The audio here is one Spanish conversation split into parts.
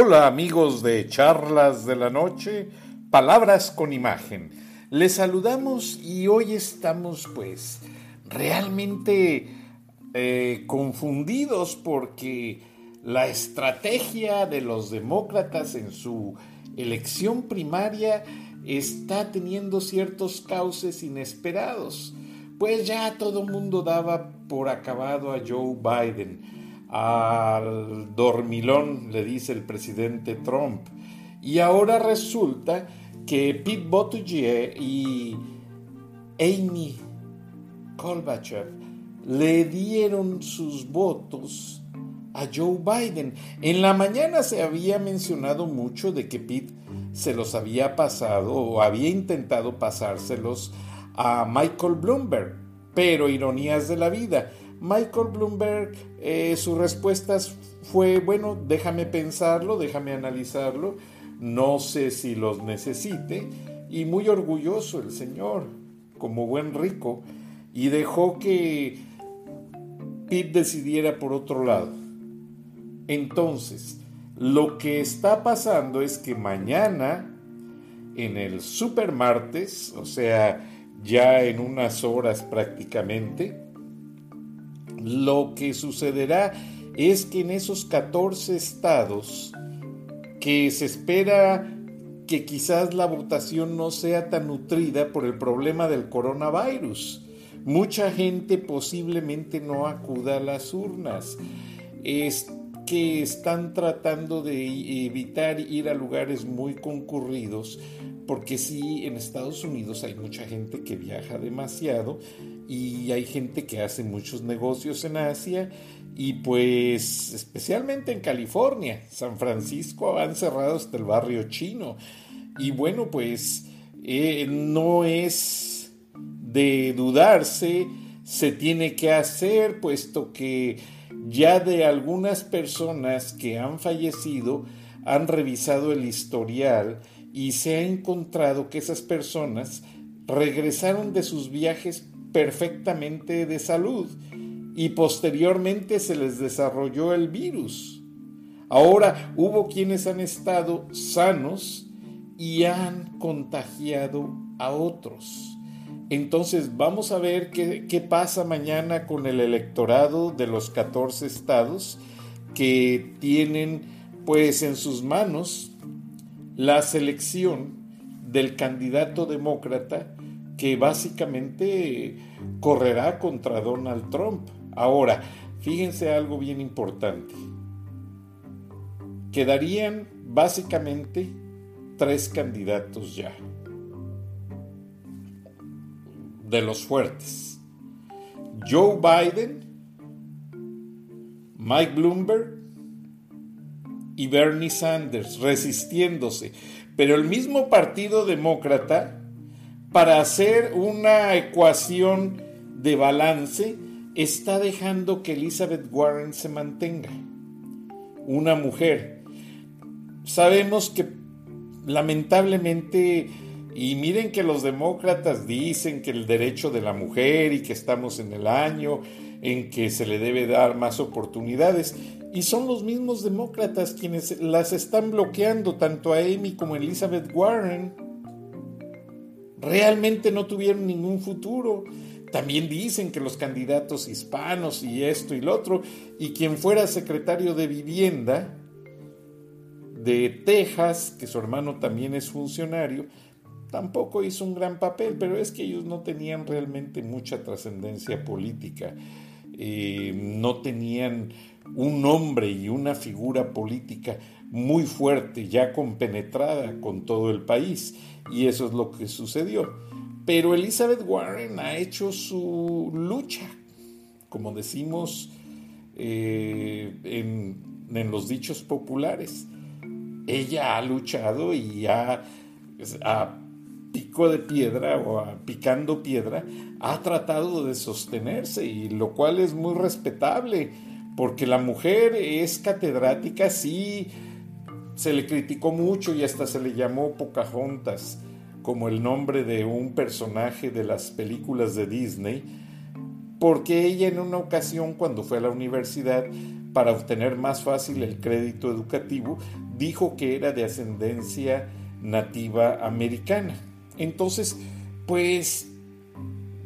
Hola amigos de Charlas de la Noche, Palabras con Imagen. Les saludamos y hoy estamos pues realmente eh, confundidos porque la estrategia de los demócratas en su elección primaria está teniendo ciertos cauces inesperados. Pues ya todo mundo daba por acabado a Joe Biden al dormilón, le dice el presidente Trump. Y ahora resulta que Pete Buttigieg y Amy Kolbachev le dieron sus votos a Joe Biden. En la mañana se había mencionado mucho de que Pete se los había pasado o había intentado pasárselos a Michael Bloomberg, pero ironías de la vida. Michael Bloomberg, eh, su respuesta fue, bueno, déjame pensarlo, déjame analizarlo, no sé si los necesite, y muy orgulloso el señor, como buen rico, y dejó que Pete decidiera por otro lado. Entonces, lo que está pasando es que mañana, en el supermartes, o sea, ya en unas horas prácticamente, lo que sucederá es que en esos 14 estados que se espera que quizás la votación no sea tan nutrida por el problema del coronavirus. Mucha gente posiblemente no acuda a las urnas. Es que están tratando de evitar ir a lugares muy concurridos, porque sí, en Estados Unidos hay mucha gente que viaja demasiado y hay gente que hace muchos negocios en Asia y pues especialmente en California, San Francisco han cerrado hasta el barrio chino. Y bueno pues eh, no es de dudarse, se tiene que hacer puesto que ya de algunas personas que han fallecido han revisado el historial y se ha encontrado que esas personas regresaron de sus viajes perfectamente de salud y posteriormente se les desarrolló el virus. Ahora hubo quienes han estado sanos y han contagiado a otros. Entonces vamos a ver qué, pasa mañana con el electorado de los 14 estados que tienen pues en sus manos la selección del candidato demócrata que básicamente correrá contra Donald Trump. Ahora, fíjense algo bien importante. Quedarían básicamente tres candidatos ya de los fuertes. Joe Biden, Mike Bloomberg y Bernie Sanders resistiéndose. Pero el mismo Partido Demócrata, para hacer una ecuación de balance, está dejando que Elizabeth Warren se mantenga. Una mujer. Sabemos que lamentablemente y miren que los demócratas dicen que el derecho de la mujer y que estamos en el año en que se le debe dar más oportunidades. Y son los mismos demócratas quienes las están bloqueando, tanto a Amy como a Elizabeth Warren. Realmente no tuvieron ningún futuro. También dicen que los candidatos hispanos y esto y lo otro, y quien fuera secretario de vivienda de Texas, que su hermano también es funcionario, tampoco hizo un gran papel, pero es que ellos no tenían realmente mucha trascendencia política, eh, no tenían un nombre y una figura política muy fuerte, ya compenetrada con todo el país, y eso es lo que sucedió. Pero Elizabeth Warren ha hecho su lucha, como decimos eh, en, los dichos populares. Ella ha luchado y ha pico de piedra o picando piedra, ha tratado de sostenerse y lo cual es muy respetable, porque la mujer es catedrática, sí, se le criticó mucho y hasta se le llamó Pocahontas como el nombre de un personaje de las películas de Disney, porque ella en una ocasión cuando fue a la universidad para obtener más fácil el crédito educativo, dijo que era de ascendencia nativa americana. Entonces, pues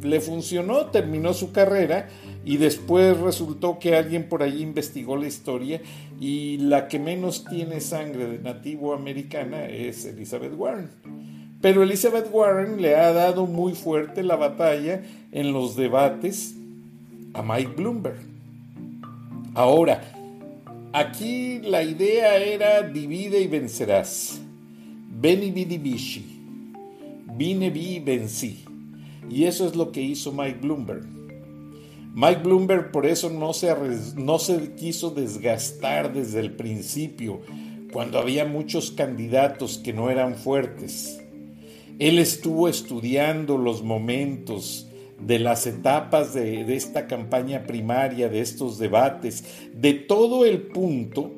le funcionó, terminó su carrera y después resultó que alguien por ahí investigó la historia y la que menos tiene sangre de nativo americana es Elizabeth Warren. Pero Elizabeth Warren le ha dado muy fuerte la batalla en los debates a Mike Bloomberg. Ahora, aquí la idea era divide y vencerás. Beni vidi vici. Vine vi vencí. Y eso es lo que hizo Mike Bloomberg. Mike Bloomberg por eso no se, no se quiso desgastar desde el principio, cuando había muchos candidatos que no eran fuertes. Él estuvo estudiando los momentos de las etapas de, de esta campaña primaria, de estos debates, de todo el punto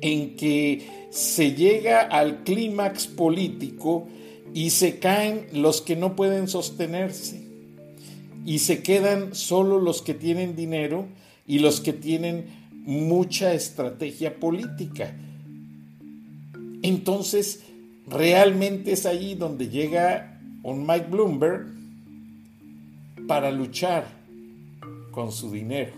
en que se llega al clímax político y se caen los que no pueden sostenerse y se quedan solo los que tienen dinero y los que tienen mucha estrategia política. Entonces, realmente es ahí donde llega un Mike Bloomberg para luchar con su dinero.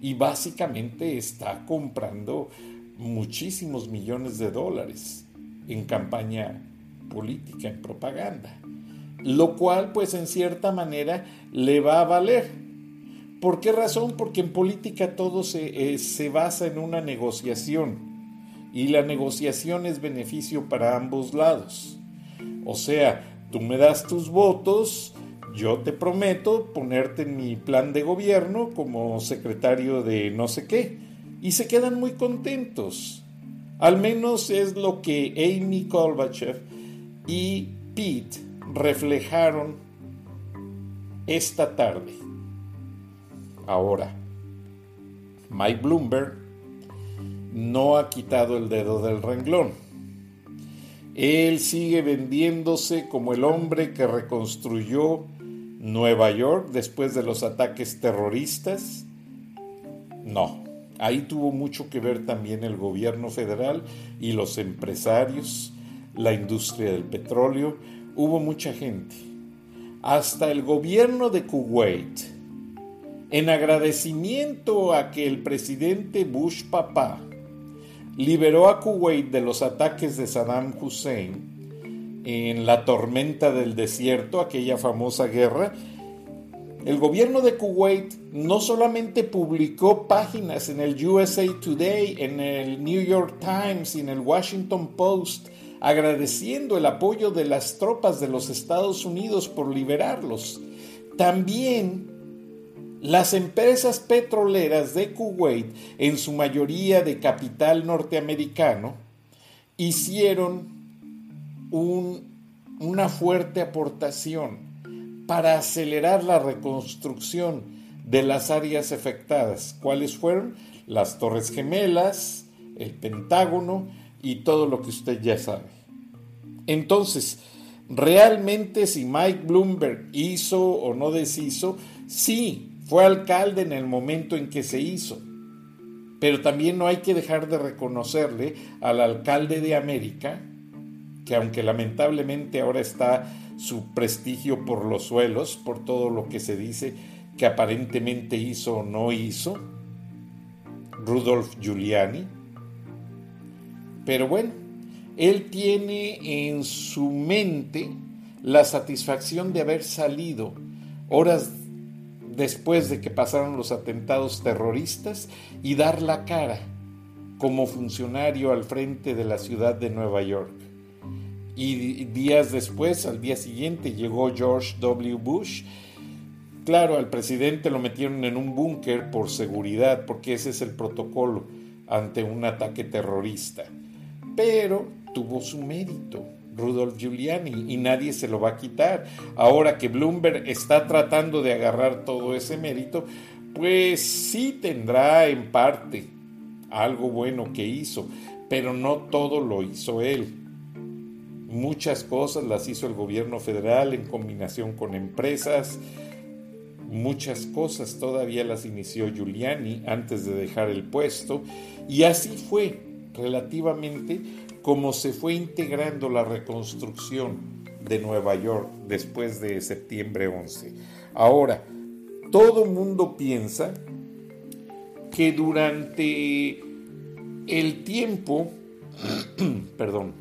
Y básicamente está comprando muchísimos millones de dólares en campaña política, en propaganda. Lo cual, pues en cierta manera, le va a valer. ¿Por qué razón? Porque en política todo se, eh, se basa en una negociación. Y la negociación es beneficio para ambos lados. O sea, tú me das tus votos, yo te prometo ponerte en mi plan de gobierno como secretario de no sé qué. Y se quedan muy contentos. Al menos es lo que Amy Kolbachev y Pete reflejaron esta tarde. Ahora, Mike Bloomberg no ha quitado el dedo del renglón. Él sigue vendiéndose como el hombre que reconstruyó Nueva York después de los ataques terroristas. No, ahí tuvo mucho que ver también el gobierno federal y los empresarios la industria del petróleo, hubo mucha gente. Hasta el gobierno de Kuwait, en agradecimiento a que el presidente Bush papá liberó a Kuwait de los ataques de Saddam Hussein en la tormenta del desierto, aquella famosa guerra, el gobierno de Kuwait no solamente publicó páginas en el USA Today, en el New York Times y en el Washington Post agradeciendo el apoyo de las tropas de los Estados Unidos por liberarlos. También las empresas petroleras de Kuwait, en su mayoría de capital norteamericano, hicieron una fuerte aportación para acelerar la reconstrucción de las áreas afectadas. ¿Cuáles fueron? Las Torres Gemelas, el Pentágono y todo lo que usted ya sabe. Entonces, realmente si Mike Bloomberg hizo o no deshizo, sí, fue alcalde en el momento en que se hizo. Pero también no hay que dejar de reconocerle al alcalde de América, que aunque lamentablemente ahora está su prestigio por los suelos, por todo lo que se dice que aparentemente hizo o no hizo, Rudolf Giuliani. Pero bueno, él tiene en su mente la satisfacción de haber salido horas después de que pasaron los atentados terroristas y dar la cara como funcionario al frente de la ciudad de Nueva York. Y días después, al día siguiente, llegó George W. Bush. Claro, al presidente lo metieron en un búnker por seguridad, porque ese es el protocolo ante un ataque terrorista. Pero tuvo su mérito. Rudolf Giuliani y nadie se lo va a quitar. Ahora que Bloomberg está tratando de agarrar todo ese mérito, pues sí tendrá en parte algo bueno que hizo, pero no todo lo hizo él. Muchas cosas las hizo el gobierno federal en combinación con empresas. Muchas cosas todavía las inició Giuliani antes de dejar el puesto. Y así fue relativamente como se fue integrando la reconstrucción de Nueva York después de septiembre 11. Ahora, todo mundo piensa que durante el tiempo, perdón,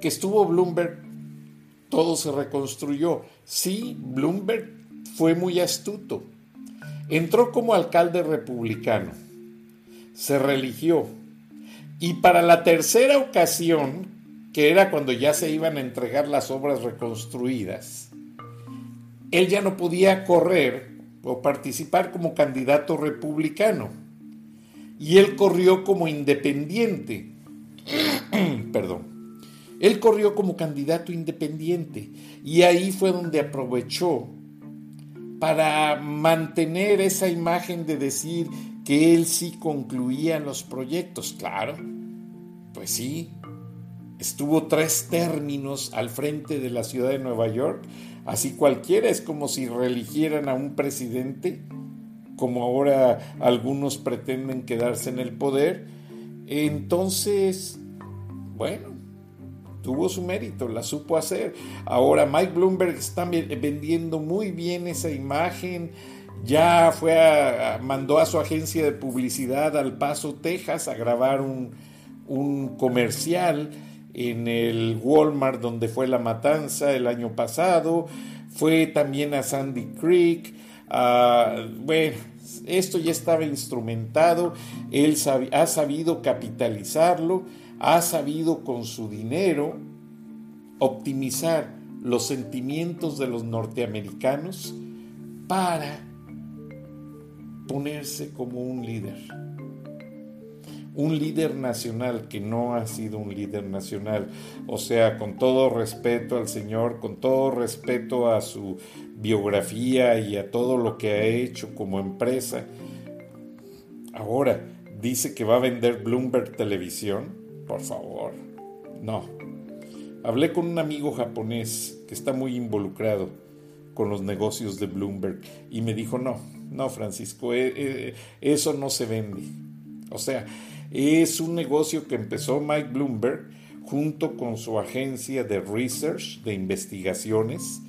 que estuvo Bloomberg, todo se reconstruyó. Sí, Bloomberg fue muy astuto. Entró como alcalde republicano, se religió y para la tercera ocasión, que era cuando ya se iban a entregar las obras reconstruidas, él ya no podía correr o participar como candidato republicano. Y él corrió como independiente. Perdón. Él corrió como candidato independiente. Y ahí fue donde aprovechó para mantener esa imagen de decir que él sí concluía los proyectos. Claro, pues sí, estuvo tres términos al frente de la ciudad de Nueva York Así cualquiera es como si religieran a un presidente, como ahora algunos pretenden quedarse en el poder. Entonces, bueno, tuvo su mérito, la supo hacer. Ahora Mike Bloomberg está vendiendo muy bien esa imagen. Ya fue a, mandó a su agencia de publicidad al Paso, Texas, a grabar un, un comercial en el Walmart donde fue la matanza el año pasado, fue también a Sandy Creek, bueno, esto ya estaba instrumentado, él ha sabido capitalizarlo, ha sabido con su dinero optimizar los sentimientos de los norteamericanos para ponerse como un líder un líder nacional que no ha sido un líder nacional. O sea, con todo respeto al Señor, con todo respeto a su biografía y a todo lo que ha hecho como empresa, ahora dice que va a vender Bloomberg Televisión. Por favor, no. Hablé con un amigo japonés que está muy involucrado con los negocios de Bloomberg y me dijo, no, no, Francisco, eh, eh, eso no se vende. O sea, es un negocio que empezó Mike Bloomberg junto con su agencia de research, de investigaciones,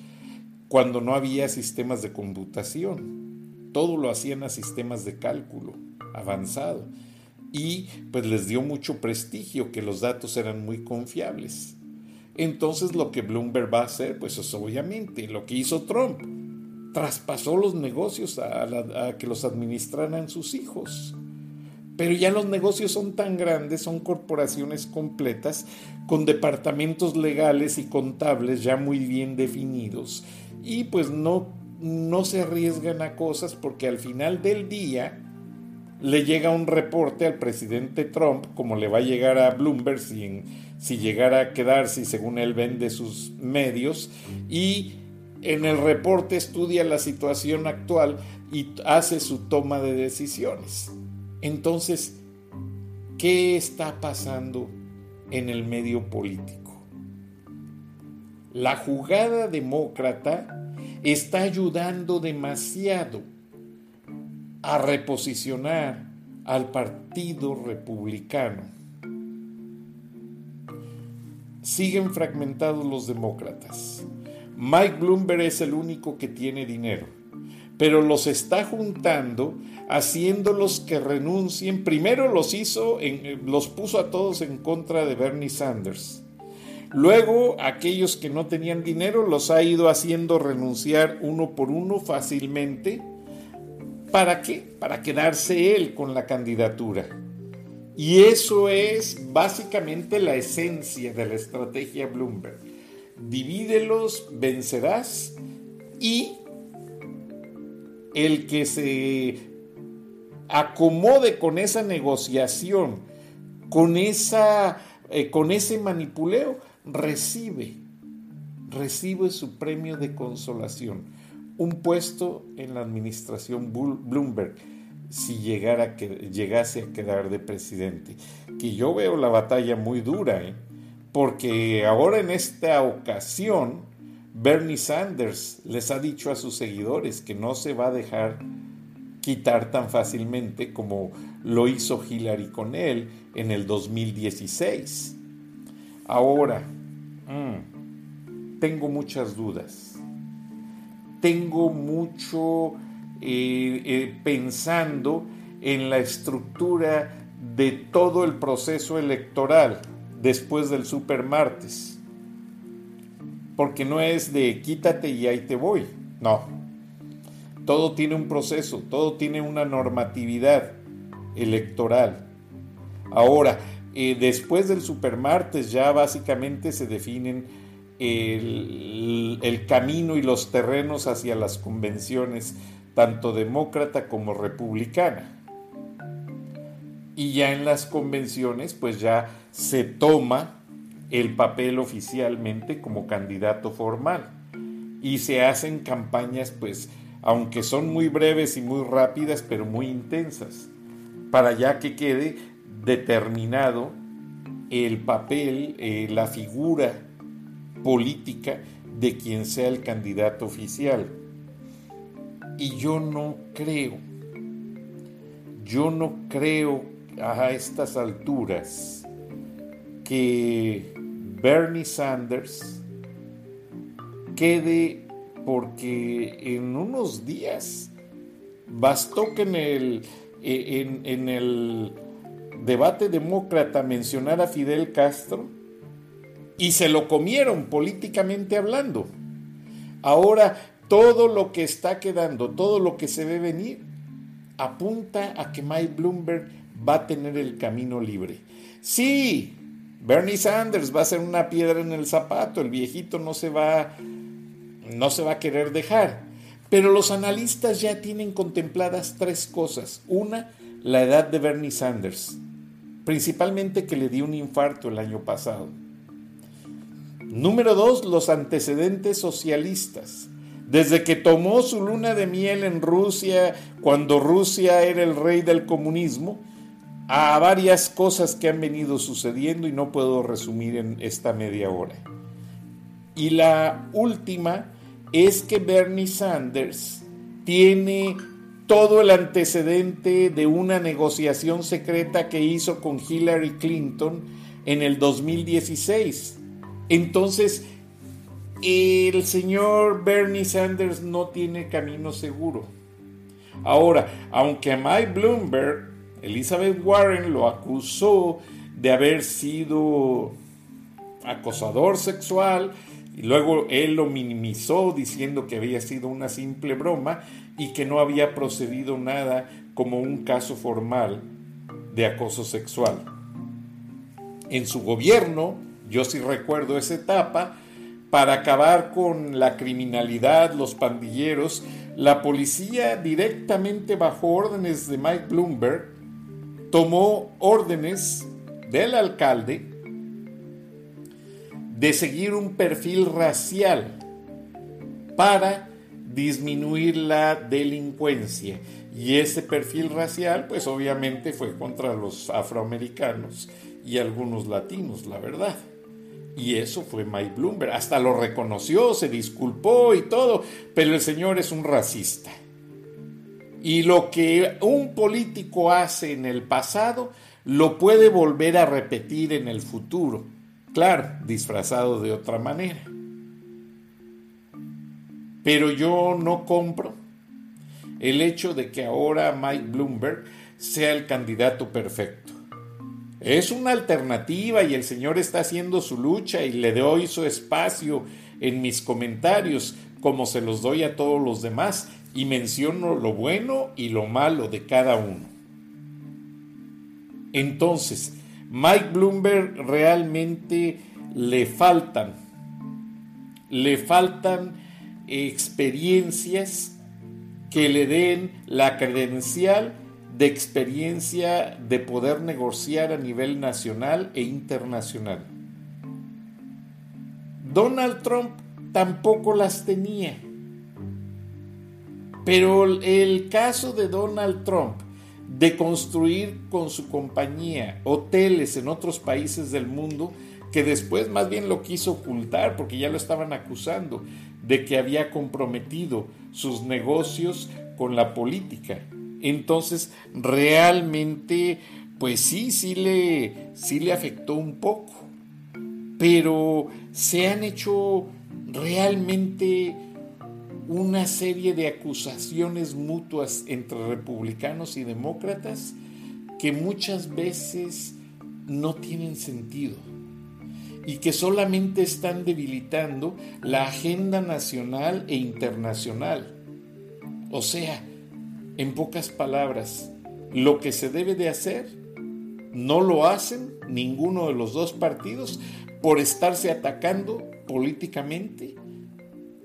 cuando no había sistemas de computación. Todo lo hacían a sistemas de cálculo avanzado. Y pues les dio mucho prestigio que los datos eran muy confiables. Entonces lo que Bloomberg va a hacer, pues es obviamente lo que hizo Trump. Traspasó los negocios a, que los administraran sus hijos. Pero ya los negocios son tan grandes, son corporaciones completas, con departamentos legales y contables ya muy bien definidos. Y pues no, no se arriesgan a cosas porque al final del día le llega un reporte al presidente Trump, como le va a llegar a Bloomberg si, si llegara a quedarse según él vende sus medios, y en el reporte estudia la situación actual y hace su toma de decisiones. Entonces, ¿qué está pasando en el medio político? La jugada demócrata está ayudando demasiado a reposicionar al Partido Republicano. Siguen fragmentados los demócratas. Mike Bloomberg es el único que tiene dinero, pero los está juntando haciéndolos que renuncien. Primero los hizo, en, los puso a todos en contra de Bernie Sanders. Luego, aquellos que no tenían dinero los ha ido haciendo renunciar uno por uno fácilmente. ¿Para qué? Para quedarse él con la candidatura. Y eso es básicamente la esencia de la estrategia Bloomberg. Divídelos, vencerás y el que se acomode con esa negociación, con, esa, eh, con ese manipuleo, recibe, recibe su premio de consolación, un puesto en la administración Bloomberg si llegara que, llegase a quedar de presidente. Que yo veo la batalla muy dura, ¿eh? Porque ahora en esta ocasión Bernie Sanders les ha dicho a sus seguidores que no se va a dejar quitar tan fácilmente como lo hizo Hillary con él en el 2016. Ahora, mm, tengo muchas dudas. Tengo mucho eh, eh, pensando en la estructura de todo el proceso electoral después del supermartes. Porque no es de quítate y ahí te voy. No. Todo tiene un proceso, todo tiene una normatividad electoral. Ahora, eh, después del supermartes ya básicamente se definen el, el, camino y los terrenos hacia las convenciones, tanto demócrata como republicana. Y ya en las convenciones, pues ya se toma el papel oficialmente como candidato formal. Y se hacen campañas, pues, aunque son muy breves y muy rápidas, pero muy intensas, para ya que quede determinado el papel, eh, la figura política de quien sea el candidato oficial. Y yo no creo, yo no creo a estas alturas que Bernie Sanders quede porque en unos días bastó que en el, en, en el debate demócrata mencionar a Fidel Castro y se lo comieron políticamente hablando. Ahora todo lo que está quedando, todo lo que se ve venir, apunta a que Mike Bloomberg va a tener el camino libre. Sí, Bernie Sanders va a ser una piedra en el zapato, el viejito no se va no se va a querer dejar. Pero los analistas ya tienen contempladas tres cosas. Una, la edad de Bernie Sanders principalmente que le dio un infarto el año pasado. Número dos, los antecedentes socialistas. Desde que tomó su luna de miel en Rusia, cuando Rusia era el rey del comunismo, a varias cosas que han venido sucediendo y no puedo resumir en esta media hora. Y la última es que Bernie Sanders tiene todo el antecedente de una negociación secreta que hizo con Hillary Clinton en el 2016. Entonces, el señor Bernie Sanders no tiene camino seguro. Ahora, aunque Mike Bloomberg, Elizabeth Warren lo acusó de haber sido acosador sexual, y luego él lo minimizó diciendo que había sido una simple broma y que no había procedido nada como un caso formal de acoso sexual. En su gobierno, yo sí recuerdo esa etapa, para acabar con la criminalidad, los pandilleros, la policía directamente bajo órdenes de Mike Bloomberg tomó órdenes del alcalde de seguir un perfil racial para disminuir la delincuencia. Y ese perfil racial, pues obviamente fue contra los afroamericanos y algunos latinos, la verdad. Y eso fue Mike Bloomberg. Hasta lo reconoció, se disculpó y todo, pero el señor es un racista. Y lo que un político hace en el pasado, lo puede volver a repetir en el futuro. Claro, disfrazado de otra manera. Pero yo no compro el hecho de que ahora Mike Bloomberg sea el candidato perfecto. Es una alternativa y el señor está haciendo su lucha y le doy su espacio en mis comentarios como se los doy a todos los demás y menciono lo bueno y lo malo de cada uno. Entonces, Mike Bloomberg realmente le faltan, le faltan experiencias que le den la credencial de experiencia de poder negociar a nivel nacional e internacional. Donald Trump tampoco las tenía. Pero el caso de Donald Trump de construir con su compañía hoteles en otros países del mundo, que después más bien lo quiso ocultar porque ya lo estaban acusando de que había comprometido sus negocios con la política Entonces, realmente, pues sí, sí le, sí le afectó un poco. Pero se han hecho realmente una serie de acusaciones mutuas entre republicanos y demócratas que muchas veces no tienen sentido y que solamente están debilitando la agenda nacional e internacional. O sea, en pocas palabras, lo que se debe de hacer no lo hacen ninguno de los dos partidos por estarse atacando políticamente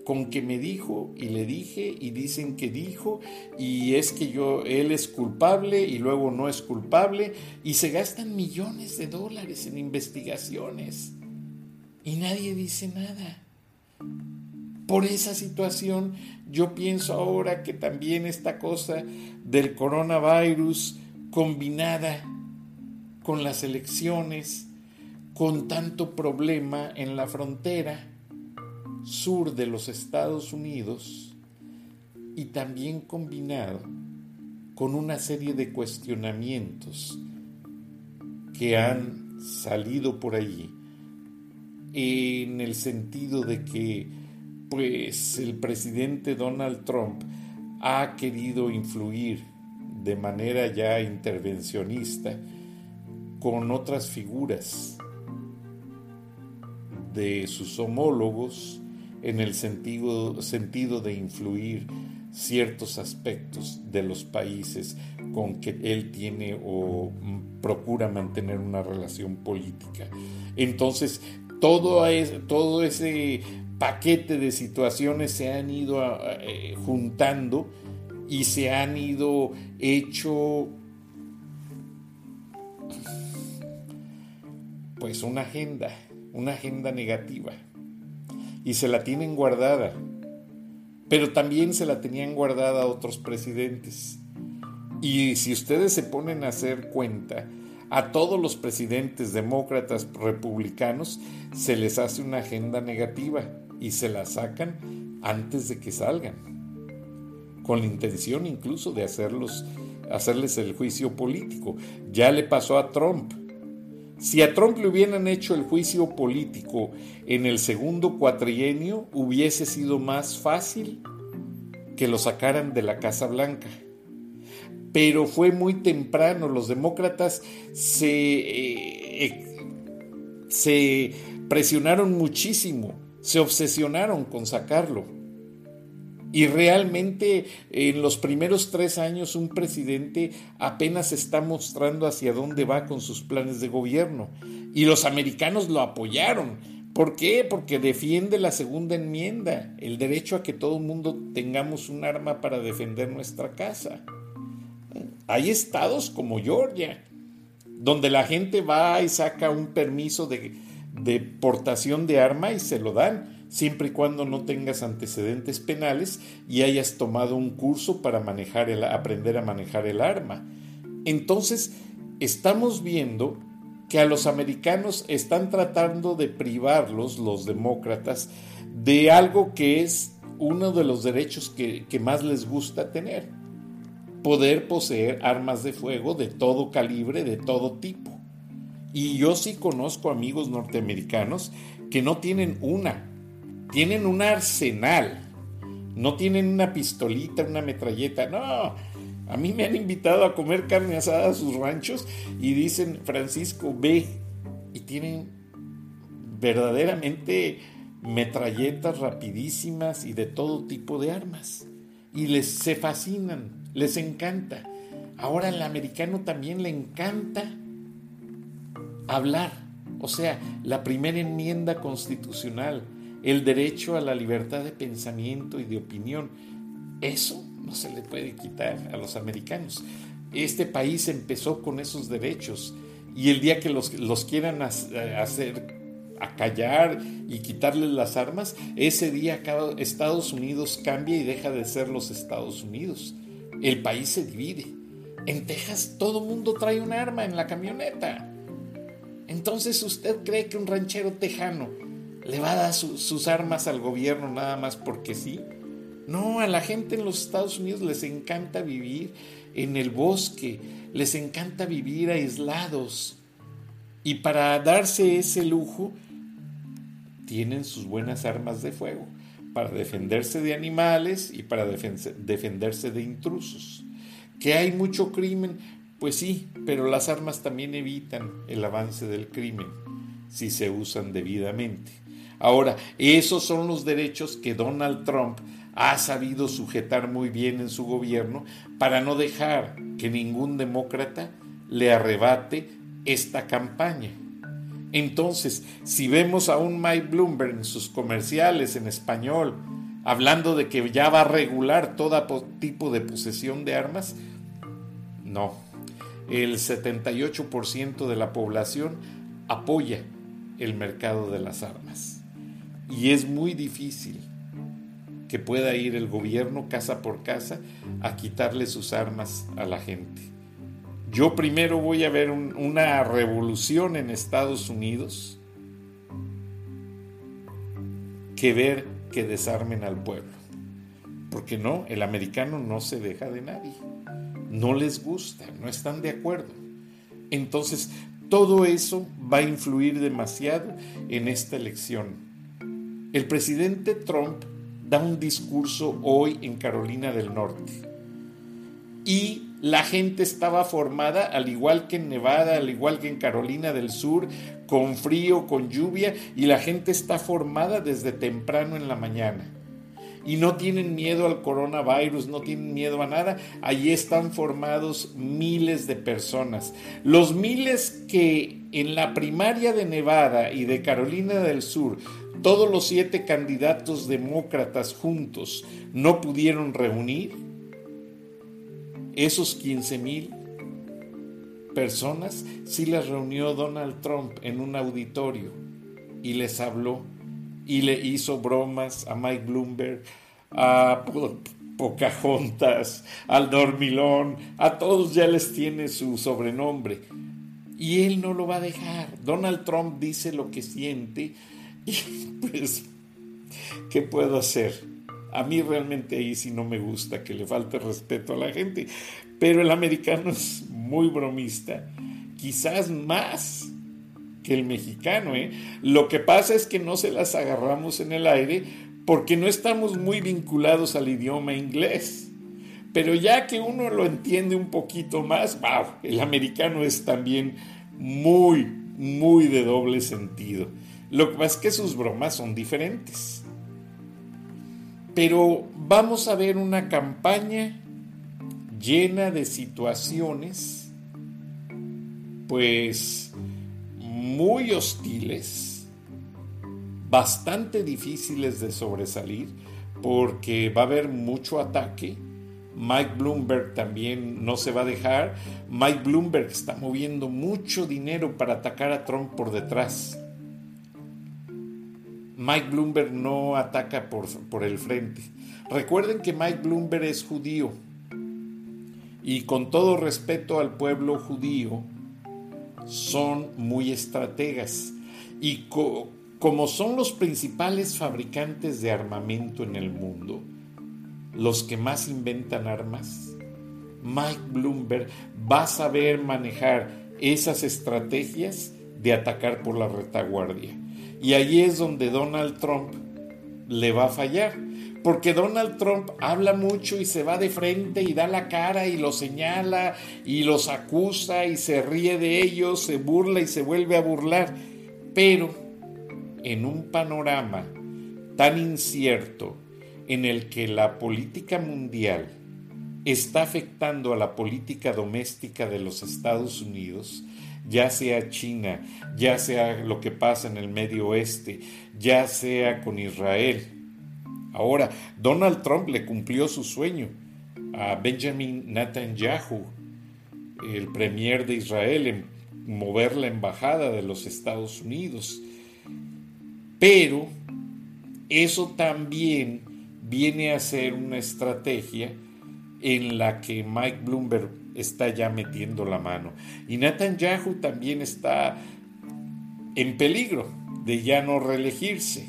con que me dijo y le dije y dicen que dijo y es que yo él es culpable y luego no es culpable y se gastan millones de dólares en investigaciones y nadie dice nada. Por esa situación yo pienso ahora que también esta cosa del coronavirus combinada con las elecciones, con tanto problema en la frontera, sur de los Estados Unidos y también combinado con una serie de cuestionamientos que han salido por allí en el sentido de que pues el presidente Donald Trump ha querido influir de manera ya intervencionista con otras figuras de sus homólogos en el sentido, sentido de influir ciertos aspectos de los países con que él tiene o procura mantener una relación política. Entonces, todo, todo ese paquete de situaciones se han ido eh, juntando y se han ido hecho pues una agenda, una agenda negativa y se la tienen guardada. Pero también se la tenían guardada otros presidentes. Y si ustedes se ponen a hacer cuenta, a todos los presidentes demócratas republicanos se les hace una agenda negativa y se la sacan antes de que salgan, con la intención incluso de hacerlos, hacerles el juicio político. Ya le pasó a Trump si a Trump le hubieran hecho el juicio político en el segundo cuatrienio, hubiese sido más fácil que lo sacaran de la Casa Blanca. Pero fue muy temprano, los demócratas se, eh, eh, se presionaron muchísimo, se obsesionaron con sacarlo. Y realmente en los primeros tres años un presidente apenas está mostrando hacia dónde va con sus planes de gobierno. Y los americanos lo apoyaron. ¿Por qué? Porque defiende la segunda enmienda, el derecho a que todo el mundo tengamos un arma para defender nuestra casa. Hay estados como Georgia, donde la gente va y saca un permiso de, de portación de arma y se lo dan siempre y cuando no tengas antecedentes penales y hayas tomado un curso para manejar el, aprender a manejar el arma. Entonces, estamos viendo que a los americanos están tratando de privarlos, los demócratas, de algo que es uno de los derechos que, que más les gusta tener, poder poseer armas de fuego de todo calibre, de todo tipo. Y yo sí conozco amigos norteamericanos que no tienen una, tienen un arsenal. No tienen una pistolita, una metralleta. No, a mí me han invitado a comer carne asada a sus ranchos y dicen, Francisco, ve. Y tienen verdaderamente metralletas rapidísimas y de todo tipo de armas. Y les se fascinan, les encanta. Ahora al americano también le encanta hablar. O sea, la primera enmienda constitucional el derecho a la libertad de pensamiento y de opinión. Eso no se le puede quitar a los americanos. Este país empezó con esos derechos y el día que los, los quieran hacer acallar y quitarles las armas, ese día Estados Unidos cambia y deja de ser los Estados Unidos. El país se divide. En Texas todo mundo trae un arma en la camioneta. Entonces usted cree que un ranchero tejano le va a dar sus armas al gobierno nada más porque sí. No, a la gente en los Estados Unidos les encanta vivir en el bosque, les encanta vivir aislados. Y para darse ese lujo, tienen sus buenas armas de fuego, para defenderse de animales y para defenderse de intrusos. ¿Que hay mucho crimen? Pues sí, pero las armas también evitan el avance del crimen si se usan debidamente. Ahora, esos son los derechos que Donald Trump ha sabido sujetar muy bien en su gobierno para no dejar que ningún demócrata le arrebate esta campaña. Entonces, si vemos a un Mike Bloomberg en sus comerciales en español, hablando de que ya va a regular todo tipo de posesión de armas, no. El 78% de la población apoya el mercado de las armas. Y es muy difícil que pueda ir el gobierno casa por casa a quitarle sus armas a la gente. Yo primero voy a ver una revolución en Estados Unidos que ver que desarmen al pueblo. Porque no, el americano no se deja de nadie. No les gusta, no están de acuerdo. Entonces, todo eso va a influir demasiado en esta elección. El presidente Trump da un discurso hoy en Carolina del Norte y la gente estaba formada, al igual que en Nevada, al igual que en Carolina del Sur, con frío, con lluvia, y la gente está formada desde temprano en la mañana. Y no tienen miedo al coronavirus, no tienen miedo a nada. Allí están formados miles de personas. Los miles que en la primaria de Nevada y de Carolina del Sur, todos los siete candidatos demócratas juntos no pudieron reunir, esos 15 mil personas sí las reunió Donald Trump en un auditorio y les habló y le hizo bromas a Mike Bloomberg, a Pocahontas, al Dormilón, a todos ya les tiene su sobrenombre. Y él no lo va a dejar. Donald Trump dice lo que siente y pues, ¿qué puedo hacer? A mí realmente ahí sí no me gusta que le falte respeto a la gente, pero el americano es muy bromista, quizás más que el mexicano. ¿eh? Lo que pasa es que no se las agarramos en el aire porque no estamos muy vinculados al idioma inglés. Pero ya que uno lo entiende un poquito más, wow, el americano es también muy, muy de doble sentido. Lo que pasa es que sus bromas son diferentes. Pero vamos a ver una campaña llena de situaciones, pues muy hostiles, bastante difíciles de sobresalir, porque va a haber mucho ataque. Mike Bloomberg también no se va a dejar. Mike Bloomberg está moviendo mucho dinero para atacar a Trump por detrás. Mike Bloomberg no ataca por, por el frente. Recuerden que Mike Bloomberg es judío y con todo respeto al pueblo judío, son muy estrategas. Y como son los principales fabricantes de armamento en el mundo, los que más inventan armas, Mike Bloomberg va a saber manejar esas estrategias de atacar por la retaguardia. Y ahí es donde Donald Trump le va a fallar. Porque Donald Trump habla mucho y se va de frente y da la cara y los señala y los acusa y se ríe de ellos, se burla y se vuelve a burlar. Pero en un panorama tan incierto en el que la política mundial está afectando a la política doméstica de los Estados Unidos, ya sea China, ya sea lo que pasa en el Medio Oeste, ya sea con Israel. Ahora, Donald Trump le cumplió su sueño a Benjamin Netanyahu, el premier de Israel, en mover la embajada de los Estados Unidos. Pero eso también viene a ser una estrategia en la que Mike Bloomberg está ya metiendo la mano. Y Netanyahu también está en peligro de ya no reelegirse.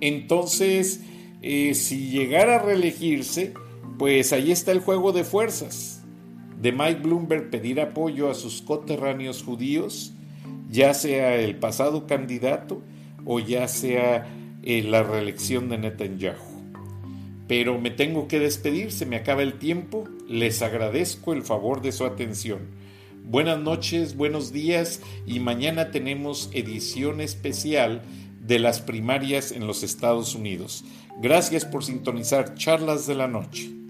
Entonces, eh, si llegara a reelegirse, pues ahí está el juego de fuerzas de Mike Bloomberg pedir apoyo a sus coterráneos judíos, ya sea el pasado candidato o ya sea eh, la reelección de Netanyahu. Pero me tengo que despedir, se me acaba el tiempo, les agradezco el favor de su atención. Buenas noches, buenos días y mañana tenemos edición especial de las primarias en los Estados Unidos. Gracias por sintonizar Charlas de la Noche.